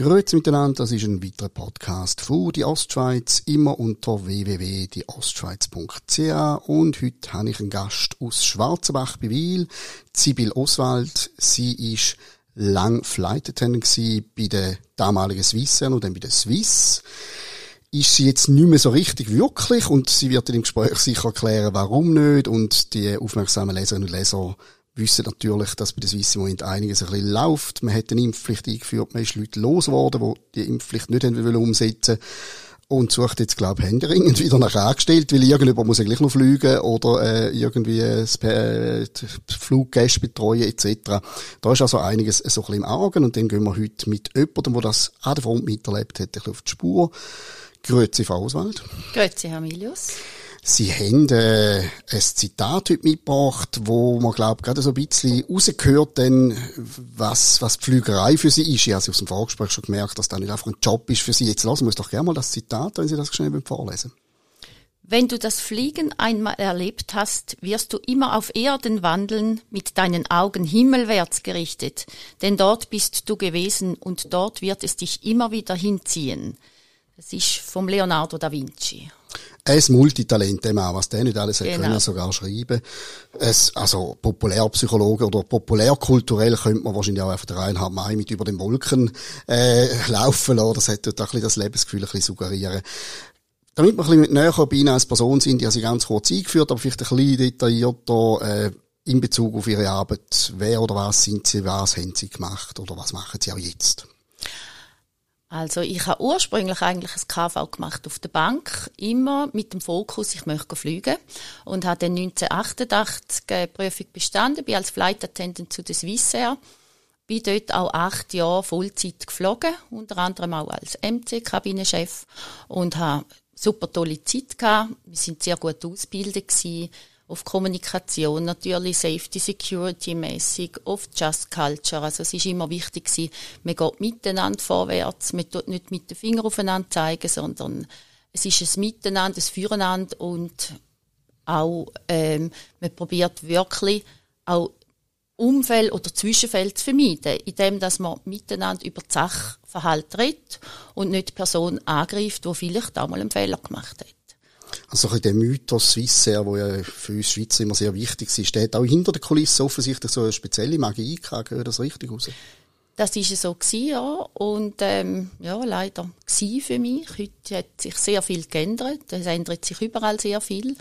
Grüezi miteinander, das ist ein weiterer Podcast von die Ostschweiz, immer unter www.dieostschweiz.ch und heute habe ich einen Gast aus Schwarzenbach bei Wiel, Sibyl Oswald. Sie ist lang Flight Attendant bei der damaligen Swissair und dann bei der Swiss. Ist sie jetzt nicht mehr so richtig wirklich und sie wird in dem Gespräch sicher erklären, warum nicht und die aufmerksamen Leserinnen und Leser wissen natürlich, dass bei der Swiss im Moment einiges ein bisschen läuft. Man hat eine Impfpflicht eingeführt, man ist Leute losgeworden, die die Impfpflicht nicht haben umsetzen und sucht jetzt, glaube ich, händeringend wieder nach angestellt, weil irgendjemand muss ja gleich noch fliegen oder äh, irgendwie äh, Fluggäste betreuen etc. Da ist also einiges so ein bisschen im Argen und dann gehen wir heute mit jemandem, der das an der Front miterlebt hat, ein bisschen auf die Spur. Grüezi, Frau Oswald. Grüezi, Herr Milius. Sie haben äh, ein Zitat heute mitgebracht, wo man, glaube gerade so ein bisschen rausgehört, denn, was, was die Flügerei für Sie ist. Ich habe aus dem Vorgespräch schon gemerkt, dass das nicht einfach ein Job ist für Sie. Jetzt lassen wir uns doch gerne mal das Zitat, wenn Sie das schnell vorlesen. Wenn du das Fliegen einmal erlebt hast, wirst du immer auf Erden wandeln, mit deinen Augen himmelwärts gerichtet, denn dort bist du gewesen und dort wird es dich immer wieder hinziehen. Das ist vom Leonardo da Vinci. Ein Multitalent, dem auch, was der nicht alles genau. können, sogar schreiben. Es, also, Populärpsychologe oder populärkulturell könnte man wahrscheinlich auch einfach der Reinhard May mit über den Wolken, äh, laufen lassen. Das hätte dort ein bisschen das Lebensgefühl ein bisschen suggerieren. Damit wir ein bisschen näher bei Ihnen als Person sind, ich habe Sie ganz kurz eingeführt, aber vielleicht ein bisschen detaillierter, äh, in Bezug auf Ihre Arbeit. Wer oder was sind Sie, was haben Sie gemacht oder was machen Sie auch jetzt? Also ich habe ursprünglich eigentlich ein KV gemacht auf der Bank, immer mit dem Fokus, ich möchte fliegen. Und habe dann 1988 die Prüfung bestanden, bin als Flight Attendant zu der Swissair, bin dort auch acht Jahre Vollzeit geflogen, unter anderem auch als MC-Kabinenchef und habe super tolle Zeit gehabt. Wir sind sehr gut ausgebildet gewesen auf Kommunikation, natürlich Safety, Security mäßig, auf Just Culture. Also es ist immer wichtig gewesen, man geht miteinander vorwärts, man tut nicht mit den Fingern aufeinander zeigen, sondern es ist ein Miteinander, ein Füreinander und auch, ähm, man probiert wirklich auch Umfeld oder Zwischenfeld zu vermeiden, indem dass man miteinander über das Sachverhalten redet und nicht die Person angreift, die vielleicht auch mal einen Fehler gemacht hat. Also der Mythos Swissair, der ja für uns Schweizer immer sehr wichtig ist, steht auch hinter der Kulisse offensichtlich so eine spezielle Magie gehabt. Gehört das richtig raus? Das war so gewesen, ja. Und, ähm, ja, leider gewesen für mich. Heute hat sich sehr viel geändert. Es ändert sich überall sehr viel.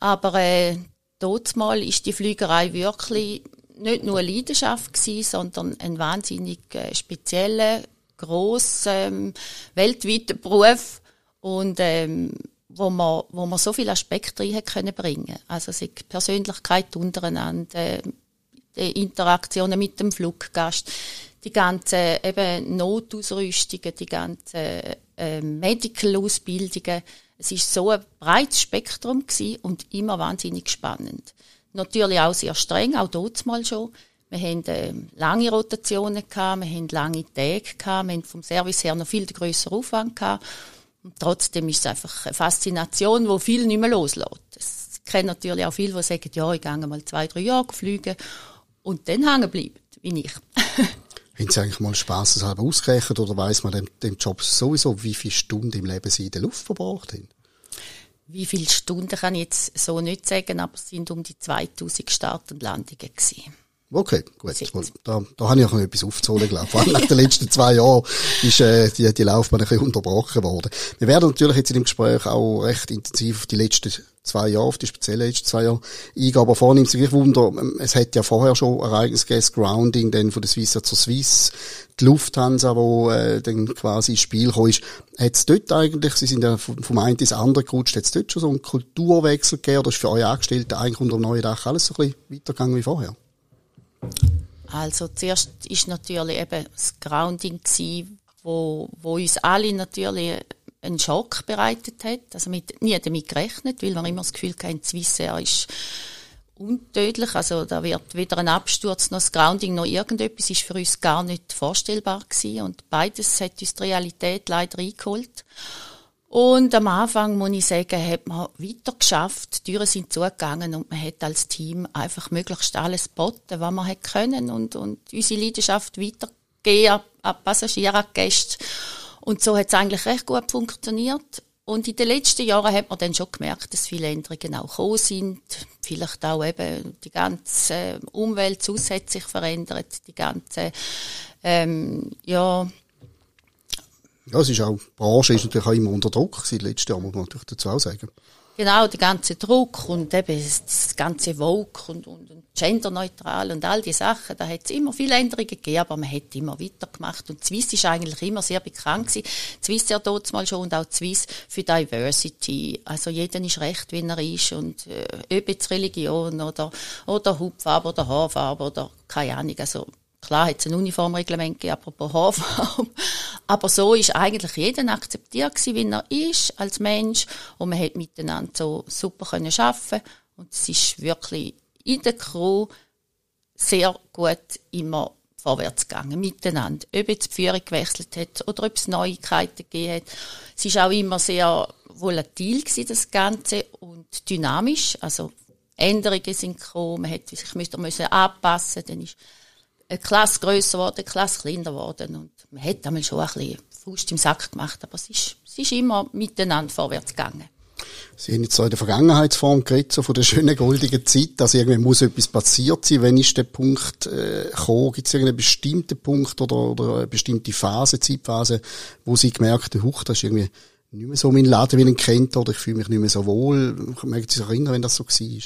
Aber, äh, dort mal ist die Flügerei wirklich nicht nur eine Leidenschaft gewesen, sondern ein wahnsinnig äh, spezieller, grosser, ähm, weltweiter Beruf. Und, ähm, wo man, wo man so viele Aspekte rein können bringen. Also die Persönlichkeit untereinander, die Interaktionen mit dem Fluggast, die ganzen eben Notausrüstungen, die ganzen äh, Medical-Ausbildungen. Es ist so ein breites Spektrum gewesen und immer wahnsinnig spannend. Natürlich auch sehr streng, auch dort mal schon. Wir haben äh, lange Rotationen gehabt, wir haben lange Tage gehabt, wir haben vom Service her noch viel größeren Aufwand gehabt. Und trotzdem ist es einfach eine Faszination, die viel nicht mehr loslässt. Es kennen natürlich auch viele, die sagen, ja, ich gehe mal zwei, drei Jahre fliegen und dann hängen bleiben, wie ich. Haben Sie eigentlich mal spaßeshalber ausgerechnet oder weiss man dem, dem Job sowieso, wie viele Stunden im Leben Sie in der Luft verbracht haben? Wie viele Stunden kann ich jetzt so nicht sagen, aber es sind um die 2000 Start- und Landungen gewesen. Okay, gut. Da, da habe ich auch noch etwas aufzuholen, glaube ich. Vor allem nach den letzten zwei Jahren ist äh, die, die Laufbahn ein bisschen unterbrochen worden. Wir werden natürlich jetzt in dem Gespräch auch recht intensiv auf die letzten zwei Jahre, auf die speziellen letzten zwei Jahre eingehen. Aber vorher nimmt sich Wunder, ähm, es hat ja vorher schon Ereignis gegeben, Grounding, dann von der Swiss zur Swiss, die Lufthansa, wo äh, dann quasi ins Spiel gekommen ist. Hat es dort eigentlich, Sie sind ja vom, vom einen ins andere gerutscht, hat es dort schon so einen Kulturwechsel gegeben oder ist für eure Angestellten eigentlich unter dem neuen Dach alles so ein bisschen weitergegangen wie vorher? Also zuerst ist natürlich eben das Grounding gewesen, wo, wo uns alle natürlich einen Schock bereitet hat. Also mit, nie damit gerechnet, weil wir immer das Gefühl hatten, Swissair ist untödlich. Also da wird weder ein Absturz noch das Grounding noch irgendetwas ist für uns gar nicht vorstellbar gewesen. Und beides hat uns die Realität leider eingeholt. Und am Anfang, muss ich sagen, hat man weiter geschafft. Die Türen sind zugegangen und man hat als Team einfach möglichst alles geboten, was man hat können und, und unsere Leidenschaft weitergehen an Passagiere, an Gäste. Und so hat es eigentlich recht gut funktioniert. Und in den letzten Jahren hat man dann schon gemerkt, dass viele Änderungen auch gekommen sind. Vielleicht auch eben die ganze Umwelt zusätzlich verändert, die ganze, ähm, ja. Ja, es ist auch, die Branche ist natürlich auch immer unter Druck seit letztem Jahr, muss man natürlich dazu auch sagen. Genau, der ganze Druck und eben das ganze Vogue und, und, und genderneutral und all die Sachen, da hat es immer viele Änderungen gegeben, aber man hat immer weitergemacht. Und Swiss ist eigentlich immer sehr bekannt gewesen. Swiss ja dort mal schon und auch Swiss für Diversity. Also jeder ist recht, wie er ist und äh, ob jetzt Religion oder, oder Hautfarbe oder Haarfarbe oder keine Ahnung, also Klar hat es ein Uniformreglement gegeben, apropos Haarfarbe. Aber so ist eigentlich jeder akzeptiert wie er ist, als Mensch. Und man hat miteinander so super können arbeiten Und es ist wirklich in der Crew sehr gut immer vorwärts gegangen, miteinander. Ob jetzt die Führung gewechselt hat oder ob es Neuigkeiten gegeben hat. Es ist auch immer sehr volatil gewesen, das Ganze, und dynamisch. Also, Änderungen sind gekommen, man hat sich müssen anpassen, dann ist eine Klasse grösser geworden, eine Klasse kleiner geworden. Und man hat einmal schon ein bisschen Faust im Sack gemacht, aber es ist, es ist immer miteinander vorwärts gegangen. Sie haben jetzt so in der Vergangenheitsform geredet, so von der schönen goldigen Zeit, dass irgendwie muss etwas passiert sein. Wenn ist der Punkt äh, gekommen? Gibt es irgendeinen bestimmten Punkt oder, oder eine bestimmte Phase, Zeitphase, wo Sie gemerkt haben, huch, das ist irgendwie nicht mehr so mein Laden, wie ich ihn kennt, oder ich fühle mich nicht mehr so wohl. Mögen Sie sich erinnern, wenn das so war?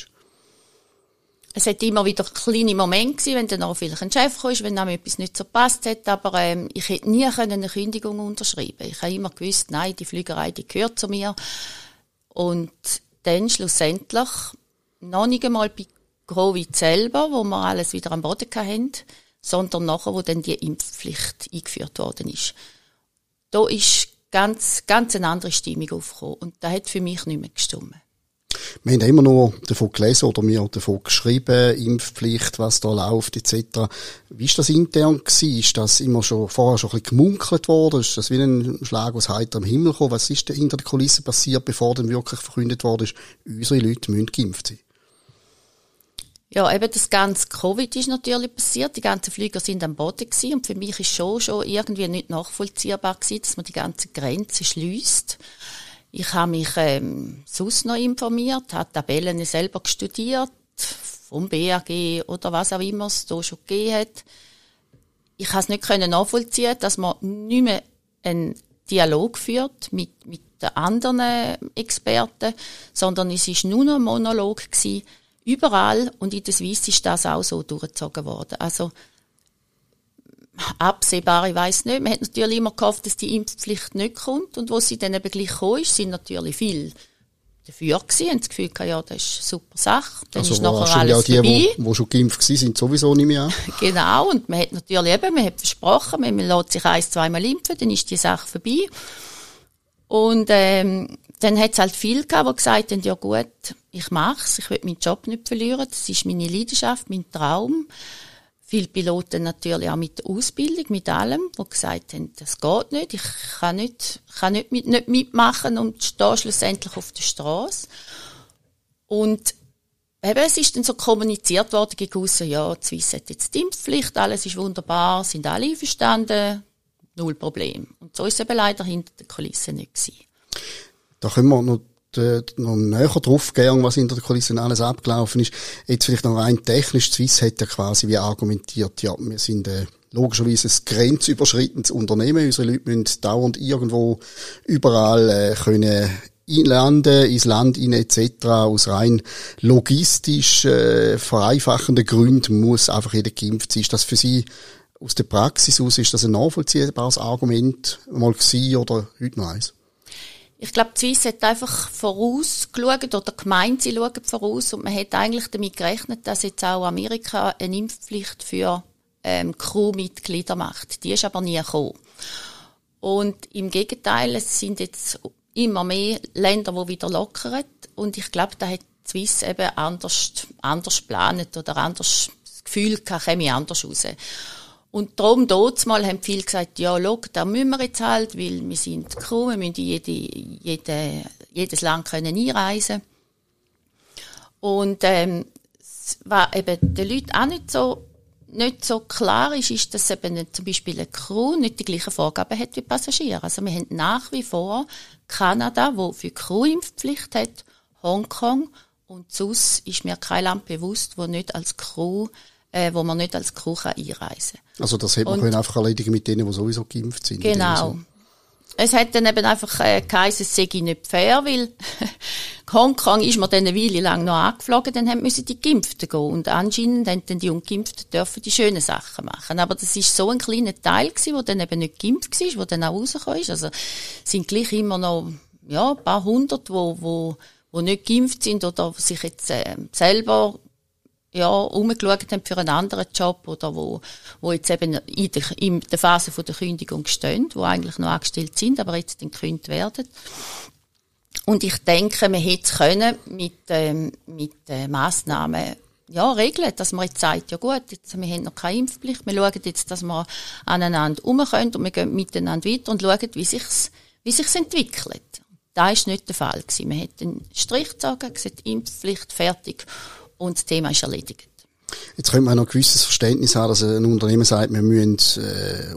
Es hat immer wieder kleine Momente gewesen, wenn dann auch vielleicht ein Chef kam, wenn einem etwas nicht so passt hat, aber ähm, ich hätte nie eine Kündigung unterschreiben. Ich habe immer gewusst, nein, die Flügerei, die gehört zu mir. Und dann schlussendlich noch nicht einmal bei Covid selber, wo wir alles wieder am Boden hatten, sondern nachher, wo dann die Impfpflicht eingeführt worden ist. Da ist ganz, ganz eine andere Stimmung aufgekommen und da hat für mich nicht mehr gestimmt. Wir haben immer nur davon gelesen oder mir davon geschrieben, Impfpflicht, was da läuft, etc. Wie ist das intern gewesen? Ist das immer schon, vorher schon ein bisschen gemunkelt worden? Ist das wie ein Schlag aus heiterem Himmel gekommen? Was ist denn hinter der Kulisse passiert, bevor dann wirklich verkündet worden ist, unsere Leute müssen geimpft sein? Ja, eben das ganze Covid ist natürlich passiert. Die ganzen Flüger sind am Boden gewesen. Und für mich ist schon, schon irgendwie nicht nachvollziehbar gewesen, dass man die ganze Grenze schließt. Ich habe mich ähm, sonst noch informiert, habe Tabellen selber studiert, vom BAG oder was auch immer es da schon gegeben hat. Ich habe es nicht können nachvollziehen, dass man nicht mehr einen Dialog führt mit, mit den anderen Experten, sondern es ist nur noch ein Monolog gewesen. Überall und in der Schweiz ist das auch so durchgezogen worden. Also absehbar, ich weiß nicht. Man hat natürlich immer gehofft, dass die Impfpflicht nicht kommt. Und wo sie dann eben gleich gekommen ist, sind natürlich viele dafür gewesen, haben das Gefühl gehabt, ja, das ist eine super Sache. Dann also ist nachher alles ja die, vorbei. Die, die schon geimpft waren, sind sowieso nicht mehr. genau. Und man hat natürlich eben, man hat versprochen, man lässt sich ein, zweimal impfen, dann ist die Sache vorbei. Und, ähm, dann hat es halt viele gehabt, die gesagt haben, ja gut, ich mach's, ich will meinen Job nicht verlieren, das ist meine Leidenschaft, mein Traum. Viele Piloten natürlich auch mit der Ausbildung, mit allem, die gesagt haben, das geht nicht, ich kann nicht, kann nicht, mit, nicht mitmachen und stehe schlussendlich auf der Straße. Und eben, es ist dann so kommuniziert worden gegen ja, die Swiss hat jetzt die Impfpflicht, alles ist wunderbar, sind alle einverstanden, null Problem. Und so ist es eben leider hinter den Kulissen nicht gewesen. Da können wir noch noch näher drauf gehen, was hinter der Kulisse alles abgelaufen ist. Jetzt vielleicht noch rein technisch. Swiss hat ja quasi wie argumentiert, ja, wir sind äh, logischerweise ein grenzüberschreitendes Unternehmen. Unsere Leute müssen dauernd irgendwo überall äh, können landen, ins Land in etc. Aus rein logistisch äh, vereinfachenden Gründen muss einfach jeder geimpft sein. Ist das für Sie aus der Praxis aus, ist das ein nachvollziehbares Argument mal gewesen oder heute noch eins? Ich glaube, die Swiss hat einfach vorausgeschaut oder gemeint, sie schauen voraus und man hat eigentlich damit gerechnet, dass jetzt auch Amerika eine Impfpflicht für ähm, Crewmitglieder macht. Die ist aber nie gekommen. Und im Gegenteil, es sind jetzt immer mehr Länder, die wieder lockern und ich glaube, da hat die Swiss eben anders, anders geplant oder anders das Gefühl gehabt, käme anders raus. Und darum, dort mal haben viele gesagt, ja, schau, da müssen wir jetzt halt, weil wir sind Crew, wir müssen jede, jede, jedes Land können einreisen Und, ähm, was eben den Leuten auch nicht so, nicht so klar ist, ist, dass eben zum Beispiel eine Crew nicht die gleichen Vorgaben hat wie Passagiere. Also wir haben nach wie vor Kanada, wo für Crew Impfpflicht hat, Hongkong und sonst ist mir kein Land bewusst, wo nicht als Crew äh, wo man nicht als Crew einreisen kann. Also das hätte man können einfach erledigen mit denen, die sowieso geimpft sind. Genau. Es hat dann eben einfach äh, geheißen, es sei nicht fair, weil Hongkong ist mir dann eine Weile lang noch angeflogen, dann haben müssen die Geimpften gehen. Und anscheinend haben dann die Ungeimpften dürfen die schönen Sachen machen. Aber das ist so ein kleiner Teil gewesen, der dann eben nicht geimpft war, der dann auch rausgekommen ist. Also sind gleich immer noch, ja, ein paar hundert, wo, wo, wo nicht geimpft sind oder sich jetzt äh, selber ja, umgeschaut haben für einen anderen Job oder wo, wo jetzt eben in der, in der Phase von der Kündigung stehen, wo eigentlich noch angestellt sind, aber jetzt gekündigt werden. Und ich denke, man hätte es können mit, ähm, mit äh, Massnahmen ja, regeln, dass man jetzt sagt, ja gut, jetzt, wir haben noch keine Impfpflicht, wir schauen jetzt, dass wir aneinander um können und wir gehen miteinander weiter und schauen, wie sich's, wie sich's entwickelt. Das ist nicht der Fall gewesen. Man hat einen Strich gezogen, gesagt, Impfpflicht fertig und das Thema ist erledigt. Jetzt könnte man noch ein gewisses Verständnis haben, dass ein Unternehmen sagt, wir müssen äh,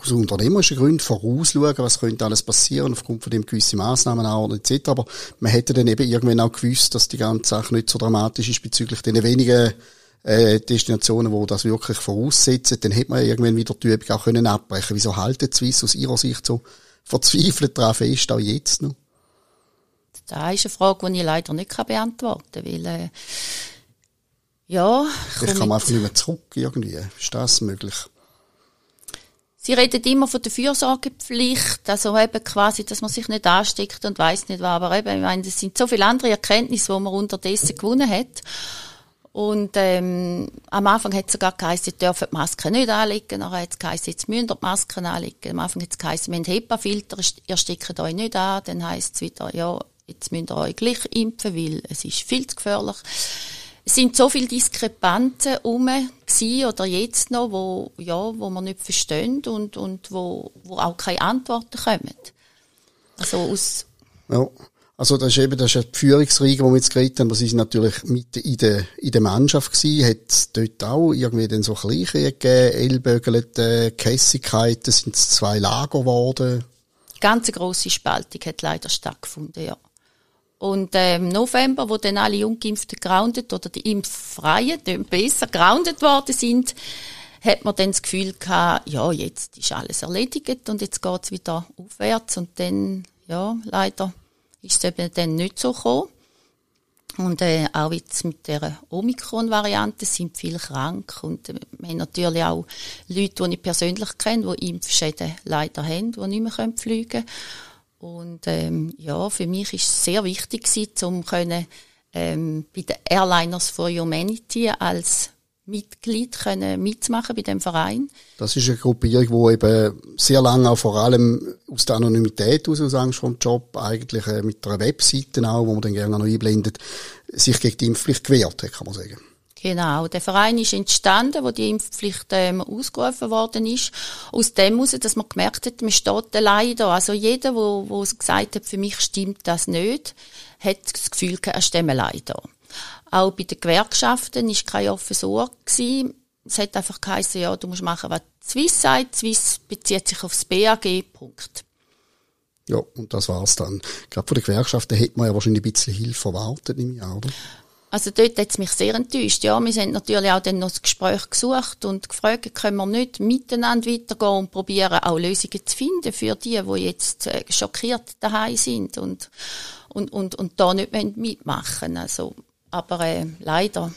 aus unternehmerischen Gründen vorausschauen, was könnte alles passieren, aufgrund von dem gewisse Massnahmen anordnen etc. Aber man hätte dann eben irgendwann auch gewusst, dass die ganze Sache nicht so dramatisch ist bezüglich den wenigen äh, Destinationen, wo das wirklich voraussetzen. Dann hätte man irgendwann wieder die Übung auch können abbrechen Wieso halten Swiss aus Ihrer Sicht so verzweifelt daran fest, auch jetzt noch? Das ist eine Frage, die ich leider nicht beantworten kann, weil äh, ja. Ich kann einfach nicht mehr zurück irgendwie. Ist das möglich? Sie reden immer von der Fürsorgepflicht, also eben quasi, dass man sich nicht ansteckt und weiß nicht was. Aber eben, ich meine, es sind so viele andere Erkenntnisse, die man unterdessen gewonnen hat. Und ähm, am Anfang hat es sogar geheißen, sie dürfen die Masken nicht anlegen. Nachher hat es geheißen, jetzt müssen ihr die Masken anlegen. Am Anfang hat es geheißen, wir haben HEPA-Filter, ihr steckt euch nicht an. Dann heisst es wieder, ja, jetzt müsst ihr euch gleich impfen, weil es ist viel zu gefährlich es sind so viele Diskrepanzen rum oder jetzt noch, wo, ja, wo man nicht verstehen und, und wo, wo auch keine Antworten kommen. Also aus ja. Also das ist eben das ist die Führungsriege, die wir jetzt geredet haben, das ist natürlich mit in der, in der Mannschaft gewesen, hat es dort auch irgendwie dann so Gleiche gegeben, Ellbögelte, Kässigkeiten, sind es zwei Lager geworden? Ganz grosse Spaltung hat leider stattgefunden, ja. Und äh, im November, wo dann alle Ungeimpften groundet oder die Impffreien, die besser groundet worden sind, hat man dann das Gefühl gehabt, ja, jetzt ist alles erledigt und jetzt geht's wieder aufwärts. Und dann, ja, leider ist es eben dann nicht so gekommen. Und äh, auch jetzt mit der Omikron-Variante sind viele krank. Und äh, wir haben natürlich auch Leute, die ich persönlich kenne, die Impfschäden leider haben, die nicht mehr fliegen können. Und ähm, ja, für mich ist es sehr wichtig um können, ähm, bei den Airliners for Humanity als Mitglied können mitmachen bei dem Verein. Das ist eine Gruppierung, die eben sehr lange auch vor allem aus der Anonymität aus, aus Angst vor dem Job, eigentlich äh, mit einer Webseite auch, wo man dann gerne noch einblendet, sich gegen die Impfpflicht gewehrt hat, kann man sagen. Genau, der Verein ist entstanden, wo die Impfpflicht ähm, ausgerufen worden ist. Aus dem heraus, dass man gemerkt hat, man steht da. Also jeder, wo, wo gesagt hat, für mich stimmt das nicht, hat das Gefühl, er steht allein. Auch bei den Gewerkschaften ist kein offenes Ohr gewesen. Es hat einfach geheißen, ja, du musst machen, was Swiss sagt. Swiss bezieht sich aufs BAG, Punkt. Ja, und das war's dann. Gerade von den Gewerkschaften hätte man ja wahrscheinlich ein bisschen Hilfe erwartet im Jahr, oder? Also dort hat es mich sehr enttäuscht. Ja, wir sind natürlich auch dann noch das Gespräch gesucht und gefragt, können wir nicht miteinander weitergehen und probieren auch Lösungen zu finden für die, die jetzt äh, schockiert daheim sind und, und, und, und da nicht mitmachen Also, aber äh, leider,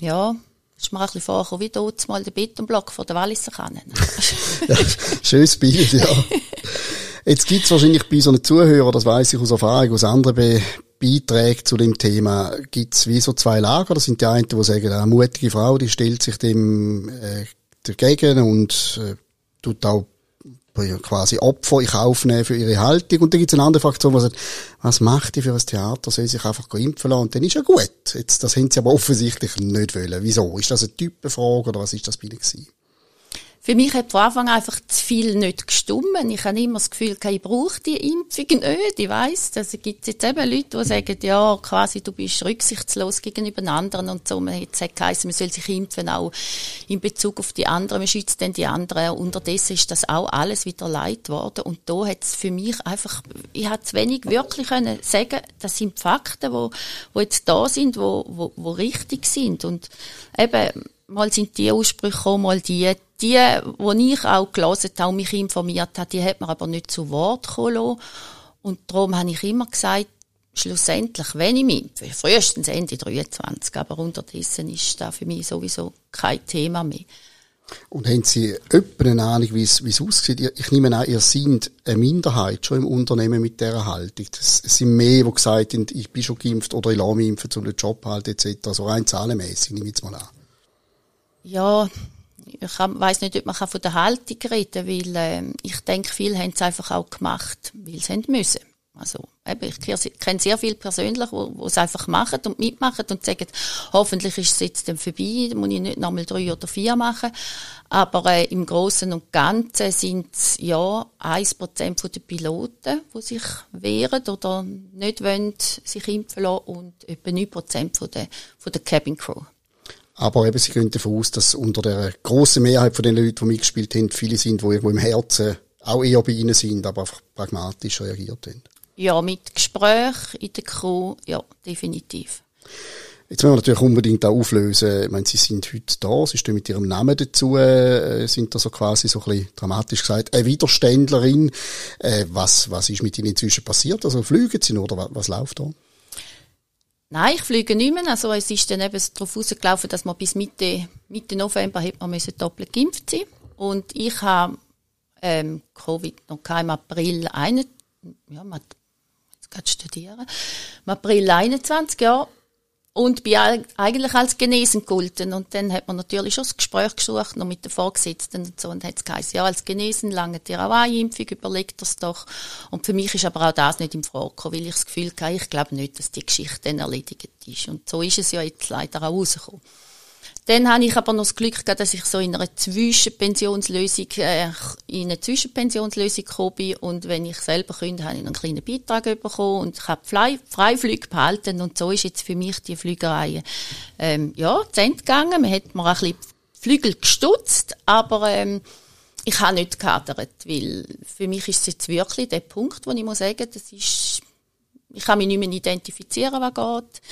ja, ist mir ein bisschen vorgekommen, wie dort mal der Betonblock von der Walliser Kannen. ja, schönes Bild, ja. Jetzt gibt's wahrscheinlich bei so einem Zuhörer, das weiß ich aus Erfahrung, aus anderen Be Beiträgen zu dem Thema, gibt's wie so zwei Lager. Das sind die einen, die sagen, eine mutige Frau, die stellt sich dem äh, dagegen und äh, tut auch quasi Opfer in Kauf nehmen für ihre Haltung. Und dann gibt's eine andere Fraktion, die sagt, was macht die für ein Theater? Soll sich einfach impfen lassen? Und dann ist ja gut. Jetzt, das haben sie aber offensichtlich nicht wollen. Wieso? Ist das eine Typenfrage oder was ist das bei ihnen gewesen? Für mich hat von Anfang an einfach zu viel nicht gestummen. Ich habe immer das Gefühl, ich brauche die Impfung nicht. Ich weiss, es gibt jetzt eben Leute, die sagen, ja, quasi, du bist rücksichtslos gegenüber anderen und so. Man hat geheißen, man soll sich impfen, auch in Bezug auf die anderen. Man schützt dann die anderen. Unterdessen ist das auch alles wieder leid worden. Und da hat es für mich einfach, ich habe zu wenig wirklich können sagen, das sind Fakten, wo, wo jetzt da sind, wo, wo, wo richtig sind. Und eben, mal sind die Aussprüche gekommen, mal die, die, wo ich auch gelesen habe und mich informiert habe, die hat man aber nicht zu Wort kommen Und darum habe ich immer gesagt, schlussendlich, wenn ich mich frühestens Ende 23, aber unterdessen ist das für mich sowieso kein Thema mehr. Und haben Sie etwa eine Ahnung, wie es, wie es aussieht? Ich nehme an, ihr seid eine Minderheit schon im Unternehmen mit dieser Haltung. Es sind mehr, die gesagt haben, ich bin schon geimpft oder ich lasse mich impfen, um den Job halt etc. So rein zahlenmässig, nehme ich jetzt mal an. Ja, ich weiß nicht, ob man von der Haltung reden kann, weil äh, ich denke, viele haben es einfach auch gemacht, weil sie haben müssen. Also, eben, ich kenne sehr viele persönlich, die es einfach machen und mitmachen und sagen, hoffentlich ist es jetzt dann vorbei, muss ich nicht nochmal drei oder vier machen. Aber äh, im Großen und Ganzen sind es ja 1% der Piloten, die sich wehren oder nicht wollen, sich impfen lassen und etwa 9% von der, von der Cabin Crew. Aber eben, sie gehen davon aus, dass unter der grossen Mehrheit von den Leuten, die mitgespielt haben, viele sind, die irgendwo im Herzen auch eher bei ihnen sind, aber einfach pragmatisch reagiert haben. Ja, mit Gespräch in der Crew, ja, definitiv. Jetzt wollen wir natürlich unbedingt auch auflösen. Ich meine, Sie sind heute da, Sie stehen mit Ihrem Namen dazu, äh, sind da so quasi so ein bisschen dramatisch gesagt, eine Widerständlerin. Äh, was, was ist mit Ihnen inzwischen passiert? Also fliegen Sie noch oder was, was läuft da? Nein, ich fliege nicht mehr. Also es ist dann eben darauf rausgelaufen, dass man bis Mitte, Mitte November man müssen doppelt geimpft sein. Und ich habe ähm, Covid noch im April 21, ja, jetzt gerade studieren, im April 21, ja, und bin eigentlich als genesen gelten. Und dann hat man natürlich schon das Gespräch gesucht, noch mit den Vorgesetzten und so, und hat es geheißen, ja, als genesen lange dir auch eine Impfung, überlegt das doch. Und für mich ist aber auch das nicht im Frage weil ich das Gefühl hatte, ich glaube nicht, dass die Geschichte dann erledigt ist. Und so ist es ja jetzt leider auch rausgekommen. Dann habe ich aber noch das Glück gehabt, dass ich so in einer Zwischenpensionslösung, äh, in eine Zwischenpensionslösung gekommen bin. Und wenn ich selber könnte, habe ich einen kleinen Beitrag bekommen und ich habe Freiflüge behalten. Und so ist jetzt für mich die Flügerei, ähm, ja, zu Ende gegangen. Man hat mir ein bisschen Flügel gestutzt, aber, ähm, ich habe nicht gehadert, weil für mich ist es jetzt wirklich der Punkt, wo ich muss sagen, das ist ich kann mich nicht mehr identifizieren, was geht.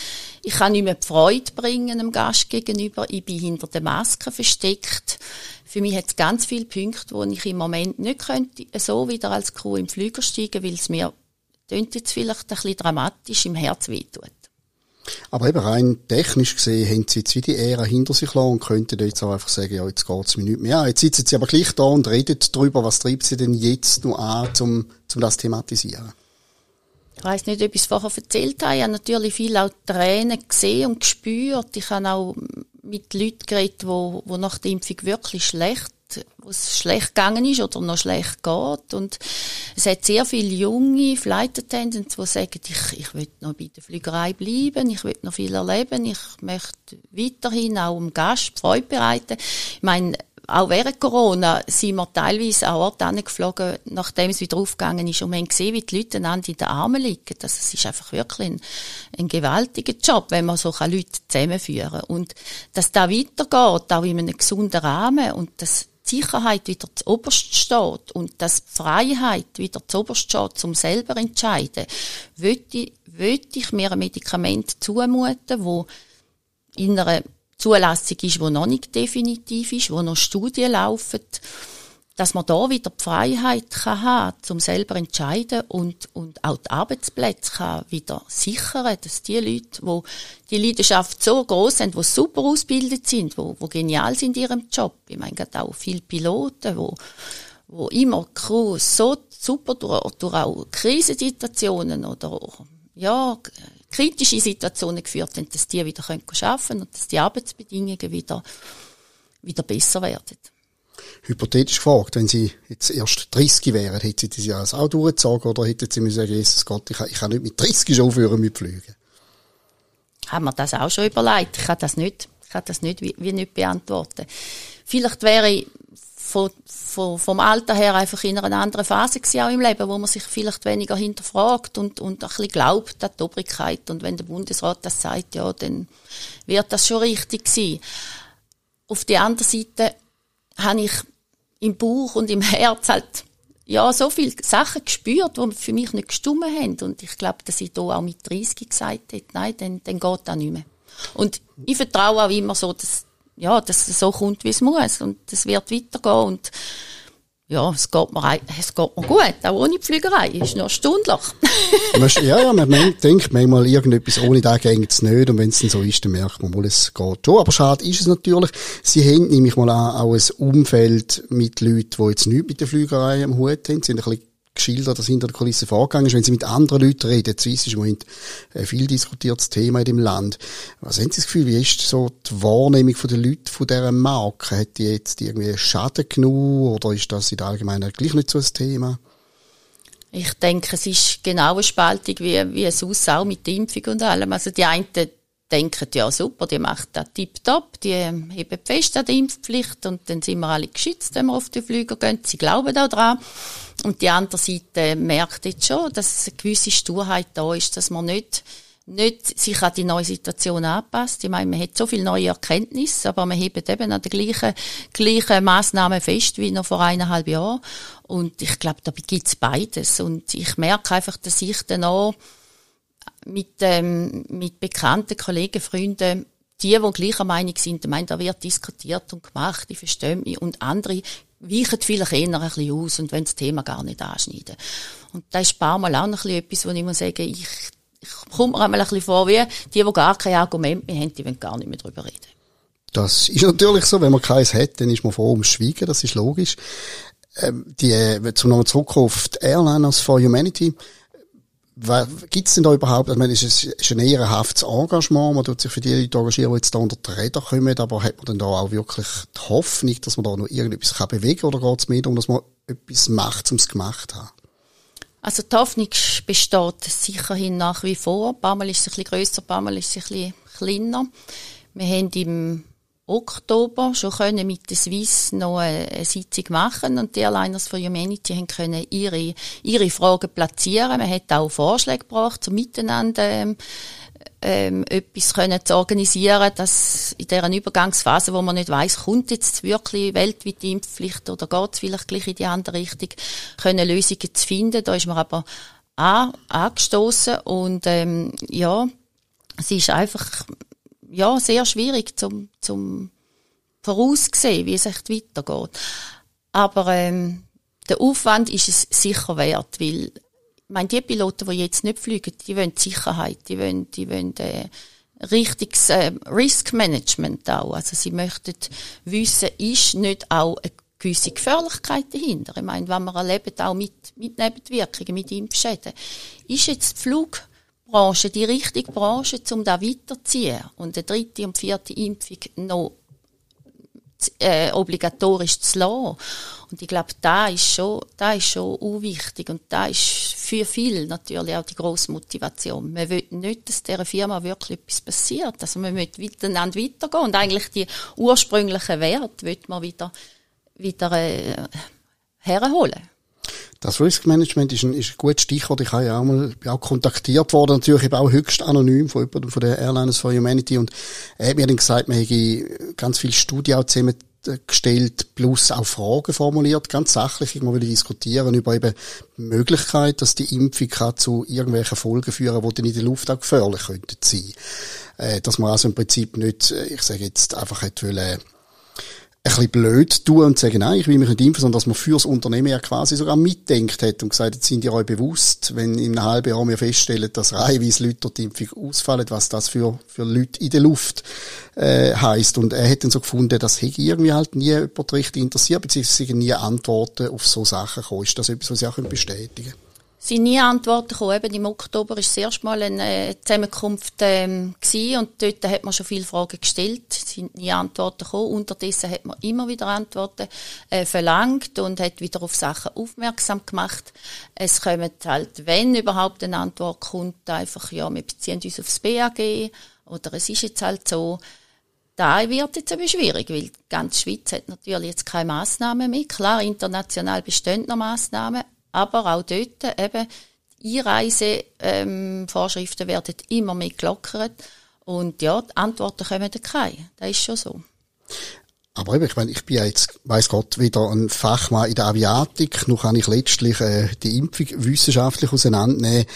Ich kann nicht mehr die Freude bringen einem Gast gegenüber. Ich bin hinter der Maske versteckt. Für mich hat es ganz viele Punkte, wo ich im Moment nicht könnte, so wieder als Crew im Flüger steigen, weil es mir, klingt jetzt vielleicht ein bisschen dramatisch, im Herz wehtut. Aber eben rein technisch gesehen haben sie jetzt wie die Ära hinter sich lassen und könnten jetzt auch einfach sagen, ja, jetzt geht's mir nicht mehr Jetzt sitzen sie aber gleich da und reden darüber, was treibt sie denn jetzt noch an, um, um das zu thematisieren. Ich weiß nicht, ob ich es vorher erzählt habe. Ich habe natürlich viel auch Tränen gesehen und gespürt. Ich habe auch mit Leuten geredet, wo, wo nach der Impfung wirklich schlecht, wo es schlecht gegangen ist oder noch schlecht geht. Und es hat sehr viele junge Flight Attendants, die sagen, ich, ich will noch bei der Flügerei bleiben, ich will noch viel erleben, ich möchte weiterhin auch dem Gast Freude bereiten. Ich meine, auch während Corona sind wir teilweise an Orte geflogen, nachdem es wieder aufgegangen ist. Und wir haben gesehen, wie die Leute einander in den Armen liegen. Das ist einfach wirklich ein, ein gewaltiger Job, wenn man so Leute zusammenführen kann. Und dass da weitergeht, auch in einem gesunden Rahmen und dass die Sicherheit wieder zu oberst steht und dass die Freiheit wieder zu oberst steht, um selber zu entscheiden, würde ich, ich mir ein Medikament zumuten, wo in einer Zulassung ist, die noch nicht definitiv ist, wo noch Studien laufen, dass man da wieder die Freiheit kann haben, um selber entscheiden und, und auch die Arbeitsplätze kann wieder sichern, dass die Leute, die die Leidenschaft so groß sind, die super ausgebildet sind, die, die genial sind in ihrem Job. Ich meine, gerade auch viele Piloten, die, wo immer Crew so super durch, durch auch Krisensituationen oder ja, kritische Situationen geführt haben, dass die wieder arbeiten können und dass die Arbeitsbedingungen wieder, wieder besser werden. Hypothetisch gefragt, wenn Sie jetzt erst 30 wären, hätten Sie das ja auch durchgezogen oder hätten Sie mir sagen, Jesus Gott, ich kann, ich kann nicht mit 30 schon aufhören mit Fliegen? Haben wir das auch schon überlegt? Ich kann das nicht, ich kann das nicht, wie, wie nicht beantworten. Vielleicht wäre ich von, von, vom Alter her einfach in einer anderen Phase auch im Leben, wo man sich vielleicht weniger hinterfragt und, und ein bisschen glaubt an die Obrigkeit. Und wenn der Bundesrat das sagt, ja, dann wird das schon richtig sein. Auf der anderen Seite habe ich im Bauch und im Herz halt ja, so viele Sachen gespürt, die für mich nicht gestummen haben. Und ich glaube, dass ich da auch mit 30 gesagt habe, nein, dann, dann geht das nicht mehr. Und ich vertraue auch immer so, dass, ja, dass es so kommt, wie es muss. Und es wird weitergehen. Und ja, es geht mir, es geht mir gut, auch ohne Pflügerei. Ist noch stündlich. ja, ja, man denkt manchmal, irgendetwas ohne das geht es nicht. Und wenn es dann so ist, dann merkt man mal, es geht schon. Aber schade ist es natürlich. Sie haben, nämlich mal an, auch ein Umfeld mit Leuten, die jetzt nichts mit der Flügerei am Hut haben. Sie sind ein bisschen geschildert, dass hinter der Kulisse vorgegangen ist. Wenn Sie mit anderen Leuten reden, Swiss ist im Moment ein viel diskutiertes Thema in dem Land. Was haben Sie das Gefühl, wie ist so die Wahrnehmung der Leute von dieser Marke? Hat die jetzt irgendwie Schaden genug oder ist das in der Allgemeinen gleich nicht so ein Thema? Ich denke, es ist genau eine Spaltung wie, wie es aussah mit der Impfung und allem. Also die einen denken, ja super, die macht das tipptopp, die heben fest an der Impfpflicht und dann sind wir alle geschützt, wenn wir auf die Flüge gehen. Sie glauben auch dran. Und die andere Seite merkt jetzt schon, dass eine gewisse Sturheit da ist, dass man nicht, nicht sich an die neue Situation anpasst. Ich meine, man hat so viele neue Erkenntnisse, aber man hebt eben an den gleichen, gleichen Massnahmen fest wie noch vor eineinhalb Jahren. Und ich glaube, da gibt's beides. Und ich merke einfach, dass ich dann auch mit, ähm, mit bekannten Kollegen, Freunden, die, die gleicher Meinung sind, meinen, da wird diskutiert und gemacht, ich verstehe mich, und andere weichen vielleicht eher ein bisschen aus und wollen das Thema gar nicht anschneiden. Und da ist ein paar Mal auch noch ein bisschen etwas, wo ich muss sagen, ich, ich komme mir einmal ein bisschen vor, wie die, die gar kein Argument mehr haben, die wollen gar nicht mehr darüber reden. Das ist natürlich so, wenn man keins hat, dann ist man froh ums Schweigen, das ist logisch. Ähm, die, zum nochmal zurückkommen auf die Airliners for Humanity, Gibt es denn da überhaupt, ich meine, es ist, ein ehrenhaftes Engagement, man tut sich für die Leute engagieren, die jetzt da unter die Räder kommen, aber hat man denn da auch wirklich die Hoffnung, dass man da noch irgendetwas kann bewegen kann, oder geht es mehr darum, dass man etwas macht, um es gemacht zu haben? Also die Hoffnung besteht sicherhin nach wie vor. Ein paar Mal ist es ein bisschen grösser, ein paar Mal ist es ein bisschen kleiner. Wir haben im Oktober schon können mit der Swiss noch eine, Sitzung machen und die Airliners for Humanity haben können ihre, ihre Fragen platzieren. Man hat auch Vorschläge gebracht, zum Miteinander ähm, ähm, etwas können zu organisieren, dass in dieser Übergangsphase, wo man nicht weiß, kommt jetzt wirklich weltweite Impfpflicht oder geht es vielleicht gleich in die andere Richtung, können Lösungen zu finden. Da ist man aber an, angestoßen und ähm, ja, es ist einfach ja, sehr schwierig zum, zum voraussehen, wie es echt weitergeht. Aber ähm, der Aufwand ist es sicher wert, weil ich meine, die Piloten, die jetzt nicht fliegen, die wollen Sicherheit, die wollen, die wollen äh, richtiges äh, Risk Management auch. Also sie möchten wissen, ist nicht auch eine gewisse Gefährlichkeit dahinter. Ich meine, wenn man erlebt, auch mit, mit Nebenwirkungen, mit Impfschäden, ist jetzt die Flug Branche die richtige Branche, um da weiterzuziehen und eine dritte und vierte Impfung noch äh, obligatorisch zu lassen. Und ich glaube, da ist schon, da ist schon unwichtig und da ist für viele natürlich auch die grosse Motivation. Man will nicht, dass dieser Firma wirklich etwas passiert. Also man will miteinander weitergehen und eigentlich die ursprünglichen Werte will man wieder, wieder äh, herholen. Das Risk Management ist ein, ist ein gutes Stichwort. Ich habe ja auch mal auch kontaktiert worden, natürlich eben auch höchst anonym von jemandem von der Airlines for Humanity und er hat mir dann gesagt, man hätte ganz viele Studien auch zusammengestellt, plus auch Fragen formuliert, ganz sachlich irgendwo will diskutieren über eben die Möglichkeit, dass die Impfung kann zu irgendwelchen Folgen führen, die dann in der Luft auch gefährlich könnten sein. Äh, dass man also im Prinzip nicht, äh, ich sage jetzt einfach hätte wollen, bisschen blöd tun und sagen, nein, ich will mich nicht impfen, sondern dass man fürs Unternehmen ja quasi sogar mitdenkt hat und gesagt, jetzt sind ihr euch bewusst, wenn in einem halben Jahr wir feststellen, dass reihenweise Leute durch die Impfung ausfallen, was das für, für Leute in der Luft äh, heisst. Und er hat dann so gefunden, das hätte irgendwie halt nie jemand richtig interessiert, beziehungsweise nie Antworten auf so Sachen gekommen. Ist das etwas, was Sie auch bestätigen können? Sind nie Antworten gekommen. Eben im Oktober ist das erste Mal eine äh, Zusammenkunft ähm, und dort hat man schon viele Fragen gestellt, es sind nie Antworten gekommen. Unterdessen hat man immer wieder Antworten äh, verlangt und hat wieder auf Sachen aufmerksam gemacht. Es kommen halt, wenn überhaupt eine Antwort kommt, einfach, ja, wir beziehen uns aufs BAG oder es ist jetzt halt so. da wird jetzt eben schwierig, weil die ganze Schweiz hat natürlich jetzt keine Massnahmen mehr. Klar, international bestehen noch Massnahmen, aber auch dort eben Einreisevorschriften ähm, werden immer mehr gelockert. Und ja, die Antworten kommen dann keine. Das ist schon so. Aber eben, ich meine, ich bin ja jetzt, weiss Gott, wieder ein Fachmann in der Aviatik. Nur kann ich letztlich äh, die Impfung wissenschaftlich auseinandernehmen.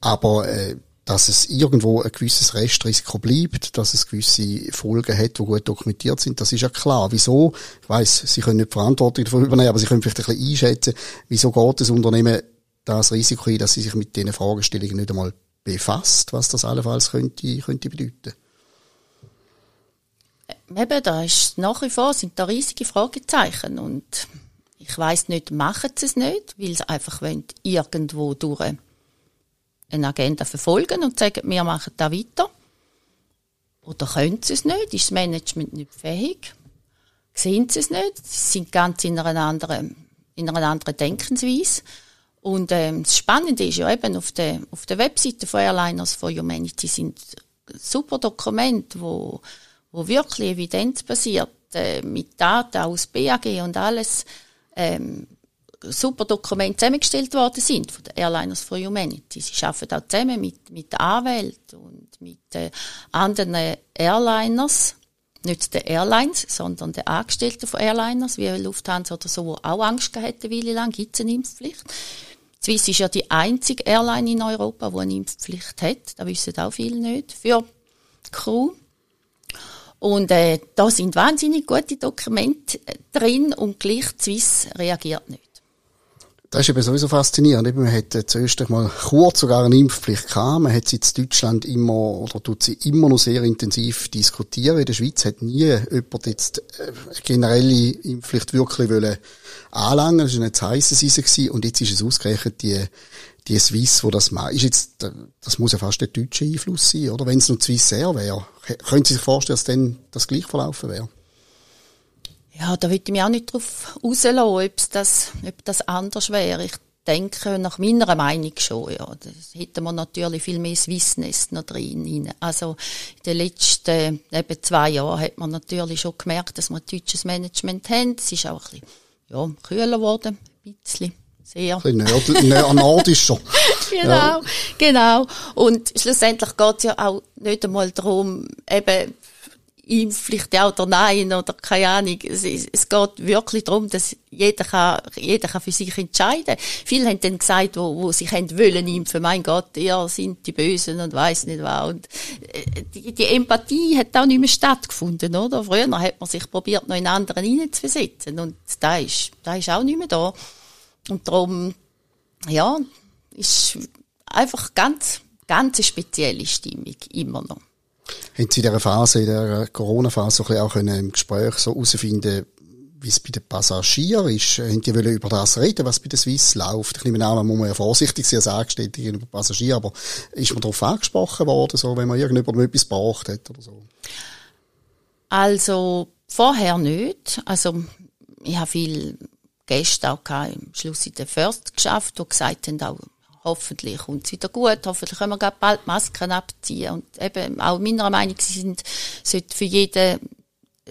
Aber äh, dass es irgendwo ein gewisses Restrisiko bleibt, dass es gewisse Folgen hat, die gut dokumentiert sind, das ist ja klar. Wieso? Ich weiss, Sie können nicht Verantwortung dafür übernehmen, aber Sie können vielleicht ein bisschen einschätzen, wieso geht das Unternehmen das Risiko ein, dass Sie sich mit diesen Fragestellungen nicht einmal befasst, was das allenfalls könnte, könnte bedeuten? Eben, da ist nach wie vor sind da riesige Fragezeichen und ich weiß nicht, machen sie es nicht, weil sie einfach wollen, irgendwo durch eine Agenda verfolgen und sagen, wir machen da weiter. Oder können sie es nicht? Ist das Management nicht fähig? Sehen sie es nicht? Sie sind ganz in einer anderen, in einer anderen Denkensweise. Und ähm, das Spannende ist ja eben auf der, auf der Webseite von Airliners for Humanity sind super Dokumente, wo, wo wirklich evidenzbasiert äh, mit Daten aus BAG und alles ähm, super Dokumente zusammengestellt worden sind von den Airliners for Humanity. Sie arbeiten auch zusammen mit, mit Anwälten und mit äh, anderen Airliners, nicht den Airlines, sondern den Angestellten von Airliners, wie Lufthansa oder so, die auch Angst gehabt eine Weile lang, gibt es eine Impfpflicht. Swiss ist ja die einzige Airline in Europa, die eine Impfpflicht hat. Da wissen auch viele nicht. Für die Crew. Und äh, da sind wahnsinnig gute Dokumente äh, drin und gleich Swiss reagiert nicht. Das ist eben sowieso faszinierend. Man hat zuerst mal kurz sogar eine Impfpflicht gehabt. Man hat sie in Deutschland immer, oder tut sie immer noch sehr intensiv diskutieren. In der Schweiz hat nie jemand jetzt eine äh, generelle Impfpflicht wirklich wollen anlangen. Das war eine heiße Season Und jetzt ist es ausgerechnet die, die Swiss, wo das macht. Ist jetzt, äh, das muss ja fast der deutsche Einfluss sein, oder? Wenn es nur Swiss Air wäre. Können Sie sich vorstellen, dass dann das gleich verlaufen wäre? Ja, da würde ich mich auch nicht drauf rauslassen, ob das, ob das anders wäre. Ich denke, nach meiner Meinung schon, ja. Das hätten wir natürlich viel mehr Swissness noch drin. Also, in den letzten eben zwei Jahren hat man natürlich schon gemerkt, dass wir deutsches Management haben. Es ist auch ein bisschen, ja, kühler geworden. Ein bisschen. Sehr. Ein bisschen nordischer. genau, ja. genau. Und schlussendlich geht es ja auch nicht einmal darum, eben, Impfpflicht ja oder nein oder keine Ahnung. Es, es geht wirklich darum, dass jeder kann, jeder kann für sich entscheiden. Viele haben dann gesagt, wo, wo sich haben wollen impfen, mein Gott, ihr sind die Bösen und weiß nicht was. Und äh, die, die, Empathie hat auch nicht mehr stattgefunden, oder? Früher hat man sich probiert, noch in anderen hineinzuversetzen und da ist, da ist auch nicht mehr da. Und darum, ja, ist einfach ganz, ganz spezielle Stimmung immer noch. Haben Sie in dieser Phase, in der Corona-Phase, so auch im Gespräch so herausfinden wie es bei den Passagieren ist? Haben die wollen über das reden, was bei der Swiss läuft? Ich nehme an, man muss ja vorsichtig sein als Angestellte gegenüber Passagieren, aber ist man darauf angesprochen worden, so, wenn man irgendjemandem etwas gebraucht hat oder so? Also, vorher nicht. Also, ich habe viele Gäste auch im Schluss in der First geschafft, die gesagt haben, hoffentlich kommt es wieder gut, hoffentlich können wir bald Masken abziehen. Und eben, auch meiner Meinung sind, sollte für jeden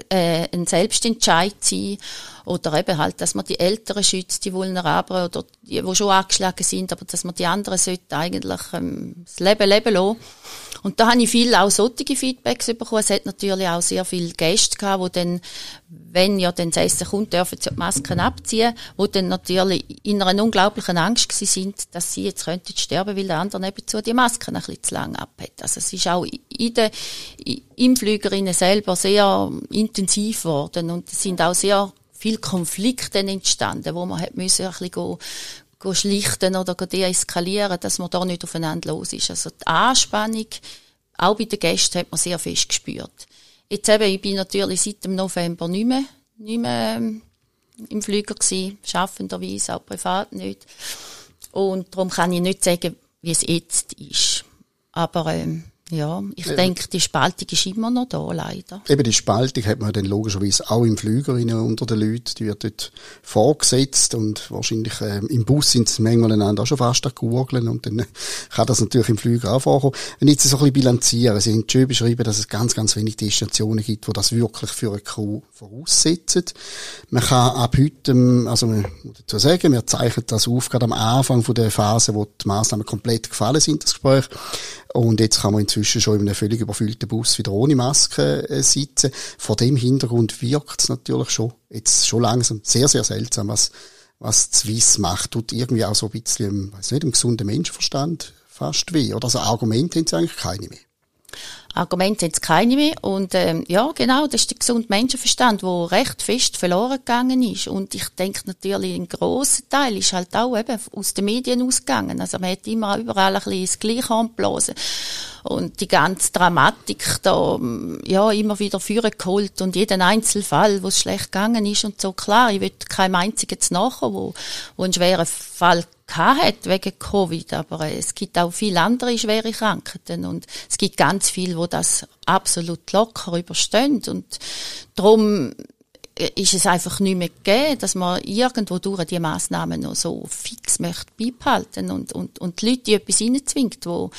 äh, ein Selbstentscheid sein. Oder eben halt, dass man die Älteren schützt, die Vulnerablen oder die, die schon angeschlagen sind, aber dass man die anderen sollte eigentlich ähm, das Leben leben lassen. Und da habe ich viel auch solche Feedbacks bekommen. Es hat natürlich auch sehr viele Gäste gehabt, die dann, wenn ja dann das Essen kommt, dürfen sie die Masken abziehen, die dann natürlich in einer unglaublichen Angst gewesen sind, dass sie jetzt könnten sterben, weil der andere nebenzu die Masken ein bisschen zu lang abhat. Also es ist auch in den, im Flügerinnen selber sehr intensiv geworden und sind auch sehr viele Konflikte entstanden, wo man hat müssen ein bisschen go, go schlichten oder go deeskalieren, dass man da nicht aufeinander los ist. Also die Anspannung, auch bei den Gästen, hat man sehr fest gespürt. Jetzt eben, ich bin natürlich seit dem November nicht mehr, nicht mehr ähm, im Flüger gewesen, schaffenderweise, auch privat nicht. Und darum kann ich nicht sagen, wie es jetzt ist. Aber ähm, Ja, ich ja. denke, die Spaltung ist immer noch da, leider. Eben die Spaltung hat man dann logischerweise auch im Flüger unter den Leuten, die wird dort vorgesetzt und wahrscheinlich äh, im Bus sind sie manchmal einander auch schon fast gurgeln und dann kann das natürlich im Flüger auch vorkommen. Wenn ich jetzt so ein bisschen bilanzieren, Sie haben schön beschrieben, dass es ganz, ganz wenig Destinationen gibt, wo das wirklich für eine Crew voraussetzen. Man kann ab heute, ähm, also man muss dazu sagen, wir zeichnen das auf, gerade am Anfang von der Phase, wo die Maßnahmen komplett gefallen sind, das Gespräch. Und jetzt kann man inzwischen schon in einem völlig überfüllten Bus wieder ohne Maske äh, sitzen. Vor dem Hintergrund wirkt es natürlich schon, jetzt schon langsam, sehr, sehr seltsam, was, was Swiss macht. Tut irgendwie auch so ein bisschen, weiß nicht, im gesunden Menschenverstand fast weh. Oder so Argumente haben sie eigentlich keine mehr. Argumente sind keine mehr. Und ähm, ja, genau, das ist der gesunde Menschenverstand, der recht fest verloren gegangen ist. Und ich denke natürlich, ein grosser Teil ist halt auch eben aus den Medien ausgegangen. Also man hat immer überall ein bisschen das Gleiche angeblasen. Und die ganze Dramatik da, ja, immer wieder führen geholt und jeden Einzelfall, wo es schlecht gegangen ist und so. Klar, ich will keinem einzigen nachher, wo, wo einen schweren Fall hat wegen Covid, aber es gibt auch viele andere schwere Krankheiten und es gibt ganz viele, wo das absolut locker überstehen und darum ist es einfach nicht mehr gegeben, dass man irgendwo durch die Massnahmen noch so fix möchte beibehalten und, und, und die Leute etwas reinzwingt, wo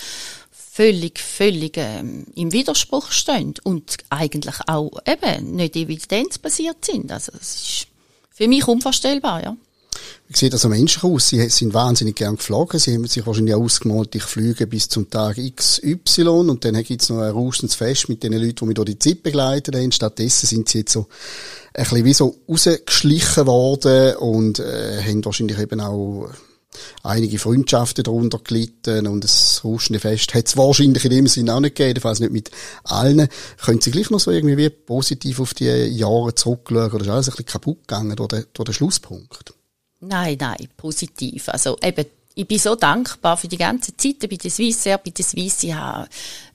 völlig, völlig ähm, im Widerspruch stehen und eigentlich auch eben nicht evidenzbasiert sind. Also es ist für mich unvorstellbar, ja. Wie sieht das am Menschen aus? Sie sind wahnsinnig gern geflogen. Sie haben sich wahrscheinlich auch ausgemalt, ich fliege bis zum Tag XY und dann gibt es noch ein rauschendes Fest mit den Leuten, die mich durch die Zeit begleiten haben. Stattdessen sind sie jetzt so ein bisschen wie so rausgeschlichen worden und äh, haben wahrscheinlich eben auch einige Freundschaften darunter gelitten und das rauschende Fest hat es wahrscheinlich in dem Sinne auch nicht gegeben, jedenfalls nicht mit allen. Können Sie gleich noch so irgendwie positiv auf die Jahre zurückschauen oder ist alles ein bisschen kaputt gegangen durch den, durch den Schlusspunkt? Nein, nein, positiv. Also eben, ich bin so dankbar für die ganze Zeit bei der Swissair, bei der Swiss. Ich habe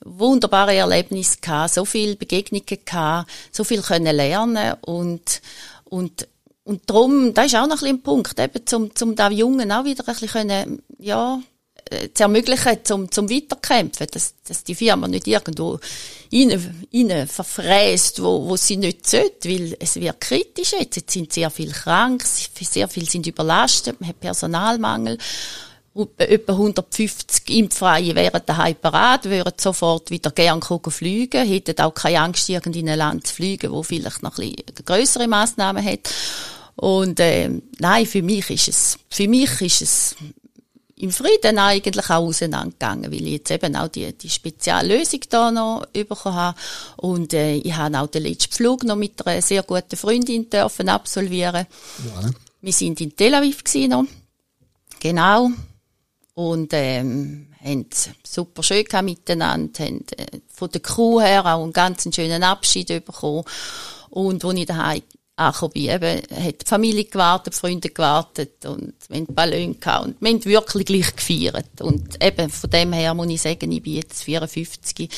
wunderbare Erlebnisse gehabt, so viele Begegnungen gehabt, so viel können lernen und, und, und darum, da ist auch noch ein Punkt, eben, zum, zum da Jungen auch wieder ein bisschen ja, zu ermöglichen, zum, zum Weiterkämpfen, dass, dass die Firma nicht irgendwo rein, rein verfräst, wo, wo sie nicht sollte, weil es wird kritisch jetzt. Jetzt sind sehr viele krank, sehr viele sind überlastet, man hat Personalmangel. Etwa 150 Impfreie wären daheim parat, würden sofort wieder gern fliegen, hätten auch keine Angst, in ein Land zu fliegen, wo vielleicht noch ein bisschen grössere Massnahmen hat. Und äh, nein, für mich ist es, für mich ist es im Frieden eigentlich auch auseinandergegangen, weil ich jetzt eben auch die, die Speziallösung da noch bekommen habe. Und äh, ich habe auch den letzten Flug noch mit einer sehr guten Freundin dürfen absolvieren. Ja. Wir sind in Tel Aviv noch. Genau. Und ähm, haben super schön miteinander, haben äh, von der Crew her auch einen ganz schönen Abschied bekommen. Und als ich daheim angekommen bin. Hat die Familie gewartet, die Freunde gewartet und wir haben Ballon gehabt und wir haben wirklich gleich gefeiert. Und eben, von dem her muss ich sagen, ich bin jetzt 54.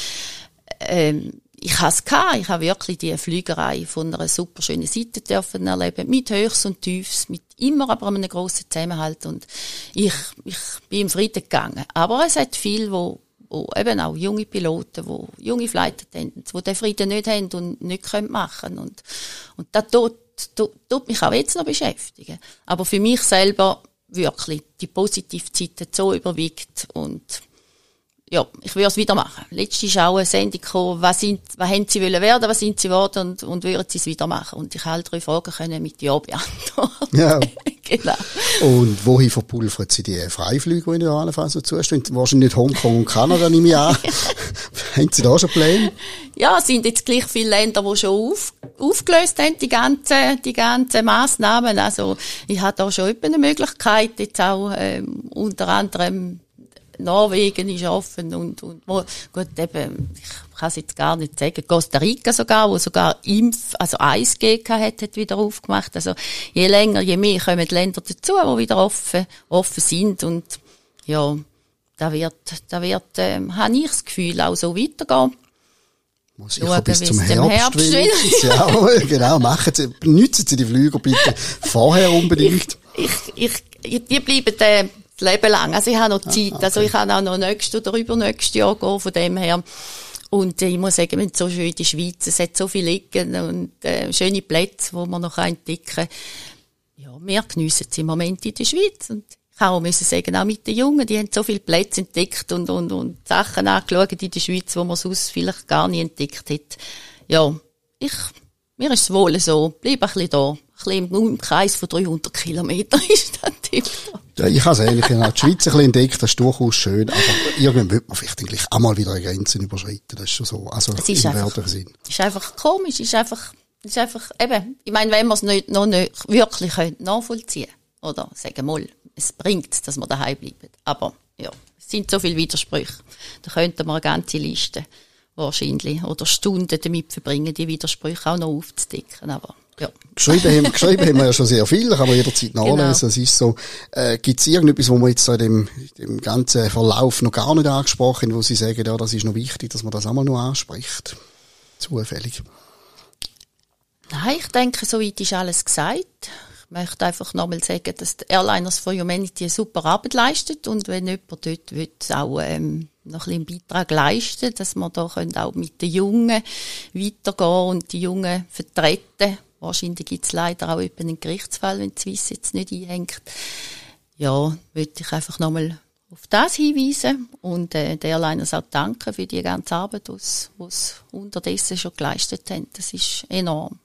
Ähm, ich habe es gehabt. Ich habe wirklich die Flügerei von einer super schönen Seite dürfen erleben. Mit Höchst und Tiefs, mit immer aber einem grossen Zusammenhalt. Und ich, ich bin im Frieden gegangen. Aber es hat viel, wo, wo eben auch junge Piloten, wo junge Flight Attendants, die den Frieden nicht haben und nicht können machen und und das tut, tut, tut mich auch jetzt noch beschäftigen. Aber für mich selber wirklich die positive Zeit so überwiegt und ja, ich würde es wieder machen. Letztes ist auch eine Sendung gekommen, was, sind, was haben sie wollen werden, was sind sie geworden und, und würden sie es wieder machen. Und ich habe drei Fragen können mit Ja beantworten. Ja. genau. Und wohin verpulvern sie die Freiflüge, die in der Allenfalls so zustehen? Wahrscheinlich nicht Hongkong und Kanada, nehme ich an. haben sie da schon Pläne? Ja, es sind jetzt gleich viele Länder, die schon auf, aufgelöst haben, die ganzen, die ganzen Massnahmen. Also, ich habe da schon eine Möglichkeit, jetzt auch, ähm, unter anderem Norwegen ist offen und, und wo, gut, eben, ich kann es jetzt gar nicht sagen, Costa Rica sogar, wo sogar Impf, also 1G hat, hat wieder aufgemacht. Also je länger, je mehr kommen die Länder dazu, die wieder offen, offen sind und ja, da wird, da wird, ähm, habe ich das Gefühl, auch so weitergehen. Muss ich bis zum Herbst, Herbst ja, genau, machen Sie, nützen Sie die Flüge bitte vorher unbedingt. Ich, ich, ich, die bleiben, äh, das Leben lang. Also ich habe noch Zeit. Ah, okay. Also ich kann auch noch nächstes oder übernächstes Jahr gehen, von dem her. Und äh, ich muss sagen, wir sind so schön in der Schweiz, es hat so viele Liegen und äh, schöne Plätze, wo man noch entdecken kann. Ja, wir geniessen es im Moment in der Schweiz. Und ich auch müssen sagen, auch mit den Jungen, die haben so viele Plätze entdeckt und, und, und Sachen angeschaut in der Schweiz, wo man sonst vielleicht gar nicht entdeckt hat. Ja, ich, mir ist es wohl so. Bleib ein bisschen da. Ein bisschen im Kreis von 300 Kilometern ist das Tipp. Ja, ich habe es ähnlich. Ich habe die Schweiz ein bisschen entdeckt, das ist durchaus schön, aber irgendwann wird man vielleicht auch mal wieder eine Grenze überschreiten. Das ist schon so. Also, es ist im einfach, Sinn. ist einfach komisch, ist einfach, ist einfach, eben, ich meine, wenn man es nicht, noch nicht wirklich nachvollziehen oder sagen mal, es bringt, dass wir daheim bleiben. Aber, ja, es sind so viele Widersprüche. Da könnten wir eine ganze Liste wahrscheinlich oder Stunden damit verbringen, die Widersprüche auch noch aufzudecken. Aber ja. Geschrieben, haben, geschrieben haben wir ja schon sehr viel, kann man jederzeit nachlesen. Genau. Es ist so, äh, gibt es irgendetwas, wo man jetzt so in dem, dem ganzen Verlauf noch gar nicht angesprochen wo Sie sagen, ja, das ist noch wichtig, dass man das einmal noch anspricht? Zufällig. Nein, ich denke, soweit ist alles gesagt. Ich möchte einfach nochmal sagen, dass die Airliners for Humanity eine super Arbeit leistet und wenn jemand dort will, auch ähm, noch ein bisschen Beitrag leisten, dass wir da können auch mit den Jungen weitergehen und die Jungen vertreten. Wahrscheinlich gibt es leider auch einen Gerichtsfall, wenn die Swiss jetzt nicht einhängt. Ja, würde ich einfach nochmal auf das hinweisen und äh, der Airliners auch danken für die ganze Arbeit, die sie unterdessen schon geleistet haben. Das ist enorm.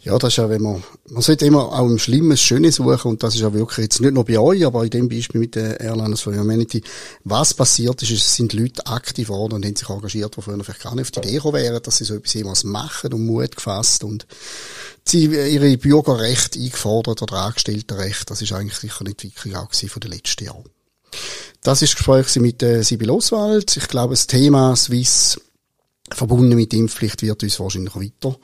Ja, das ist ja, wenn man, man sollte immer auch im Schlimmen das Schöne suchen und das ist ja wirklich jetzt nicht nur bei euch, aber in dem Beispiel mit den Airlines for Humanity. Was passiert ist, es sind Leute aktiv geworden und haben sich engagiert, die vielleicht gar nicht auf die Idee gekommen wären, dass sie so etwas jemals machen und Mut gefasst und sie ihre Bürgerrechte eingefordert oder angestellte Rechte. Das ist eigentlich sicher eine Entwicklung auch von den letzten Jahren. Das ist das Gespräch mit äh, Sibyl Oswald. Ich glaube, das Thema Swiss verbunden mit Impfpflicht wird uns wahrscheinlich weiter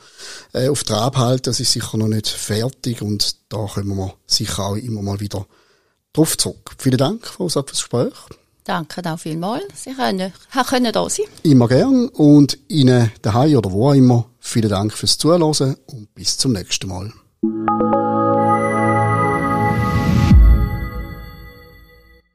äh, auf Trab halten. Das ist sicher noch nicht fertig und da kommen wir sicher auch immer mal wieder drauf zurück. Vielen Dank, Frau Rosa, für das Gespräch. Danke auch vielmals. Sie können, können da sein. Immer gern und Ihnen daheim oder wo auch immer vielen Dank fürs Zuhören und bis zum nächsten Mal.